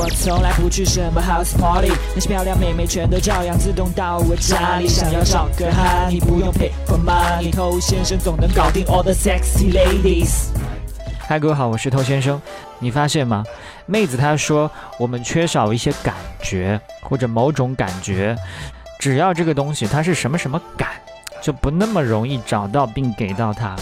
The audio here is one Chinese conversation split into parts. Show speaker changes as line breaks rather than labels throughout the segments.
我从来不去什么 house party，那些漂亮妹妹全都照样自动到我家里。想要找个哈，你不用 pay for money，偷先生总能搞定 all the sexy ladies。
嗨，各位好，我是偷先生。你发现吗？妹子她说我们缺少一些感觉或者某种感觉，只要这个东西它是什么什么感，就不那么容易找到并给到她。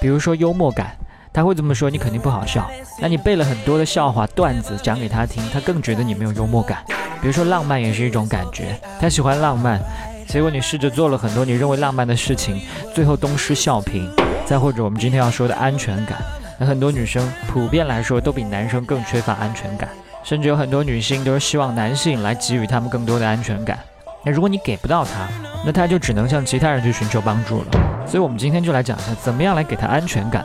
比如说幽默感。他会这么说，你肯定不好笑。那你背了很多的笑话段子讲给他听，他更觉得你没有幽默感。比如说浪漫也是一种感觉，他喜欢浪漫，结果你试着做了很多你认为浪漫的事情，最后东施效颦。再或者我们今天要说的安全感，那很多女生普遍来说都比男生更缺乏安全感，甚至有很多女性都是希望男性来给予他们更多的安全感。那如果你给不到他，那他就只能向其他人去寻求帮助了。所以我们今天就来讲一下，怎么样来给他安全感。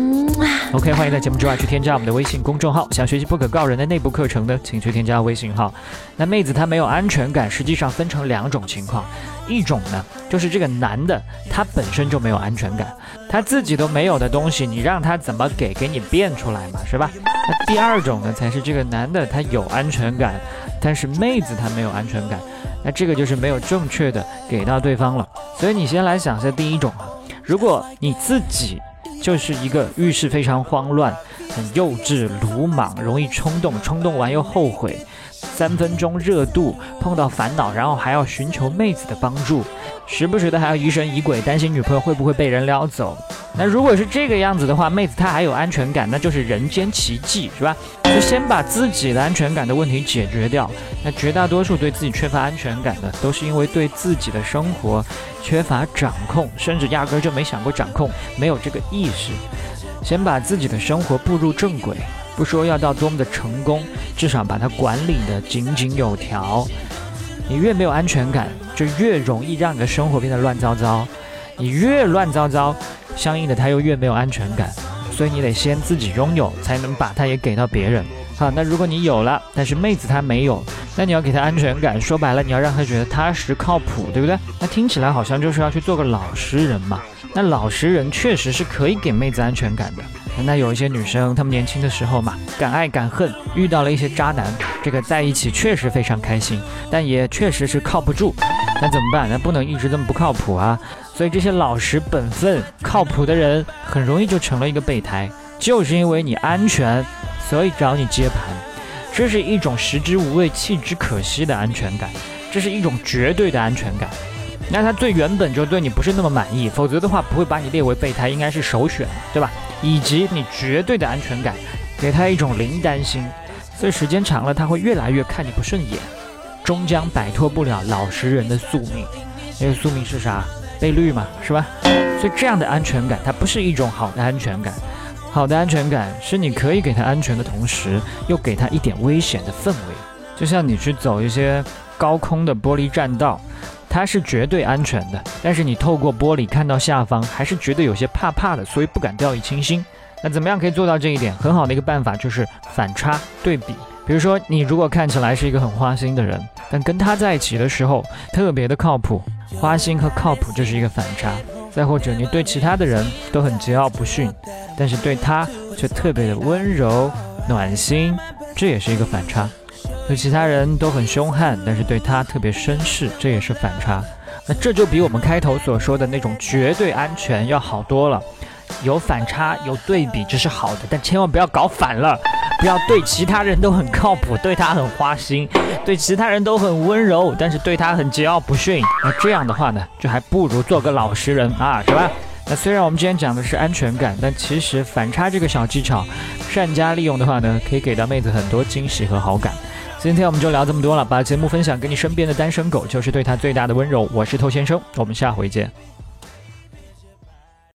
OK，欢迎在节目之外去添加我们的微信公众号。想学习不可告人的内部课程的，请去添加微信号。那妹子她没有安全感，实际上分成两种情况。一种呢，就是这个男的他本身就没有安全感，他自己都没有的东西，你让他怎么给？给你变出来嘛，是吧？那第二种呢，才是这个男的他有安全感，但是妹子她没有安全感，那这个就是没有正确的给到对方了。所以你先来想一下第一种啊，如果你自己。就是一个遇事非常慌乱、很幼稚、鲁莽、容易冲动，冲动完又后悔，三分钟热度，碰到烦恼，然后还要寻求妹子的帮助，时不时的还要疑神疑鬼，担心女朋友会不会被人撩走。那如果是这个样子的话，妹子她还有安全感，那就是人间奇迹，是吧？就先把自己的安全感的问题解决掉。那绝大多数对自己缺乏安全感的，都是因为对自己的生活缺乏掌控，甚至压根就没想过掌控，没有这个意识。先把自己的生活步入正轨，不说要到多么的成功，至少把它管理的井井有条。你越没有安全感，就越容易让你的生活变得乱糟糟。你越乱糟糟。相应的，他又越没有安全感，所以你得先自己拥有，才能把它也给到别人。好，那如果你有了，但是妹子她没有，那你要给她安全感，说白了，你要让她觉得踏实靠谱，对不对？那听起来好像就是要去做个老实人嘛。那老实人确实是可以给妹子安全感的。那有一些女生，她们年轻的时候嘛，敢爱敢恨，遇到了一些渣男，这个在一起确实非常开心，但也确实是靠不住。那怎么办？那不能一直这么不靠谱啊。所以这些老实本分、靠谱的人，很容易就成了一个备胎。就是因为你安全，所以找你接盘。这是一种食之无味、弃之可惜的安全感，这是一种绝对的安全感。那他最原本就对你不是那么满意，否则的话不会把你列为备胎，应该是首选，对吧？以及你绝对的安全感，给他一种零担心。所以时间长了，他会越来越看你不顺眼，终将摆脱不了老实人的宿命。那个宿命是啥？被绿嘛，是吧？所以这样的安全感，它不是一种好的安全感。好的安全感是你可以给他安全的同时，又给他一点危险的氛围。就像你去走一些高空的玻璃栈道，它是绝对安全的，但是你透过玻璃看到下方，还是觉得有些怕怕的，所以不敢掉以轻心。那怎么样可以做到这一点？很好的一个办法就是反差对比。比如说，你如果看起来是一个很花心的人，但跟他在一起的时候特别的靠谱。花心和靠谱就是一个反差，再或者你对其他的人都很桀骜不驯，但是对他却特别的温柔暖心，这也是一个反差。对其他人都很凶悍，但是对他特别绅士，这也是反差。那这就比我们开头所说的那种绝对安全要好多了。有反差有对比这是好的，但千万不要搞反了。不要对其他人都很靠谱，对他很花心；对其他人都很温柔，但是对他很桀骜不驯。那这样的话呢，就还不如做个老实人啊，是吧？那虽然我们今天讲的是安全感，但其实反差这个小技巧，善加利用的话呢，可以给到妹子很多惊喜和好感。今天我们就聊这么多了，把节目分享给你身边的单身狗，就是对他最大的温柔。我是偷先生，我们下回见。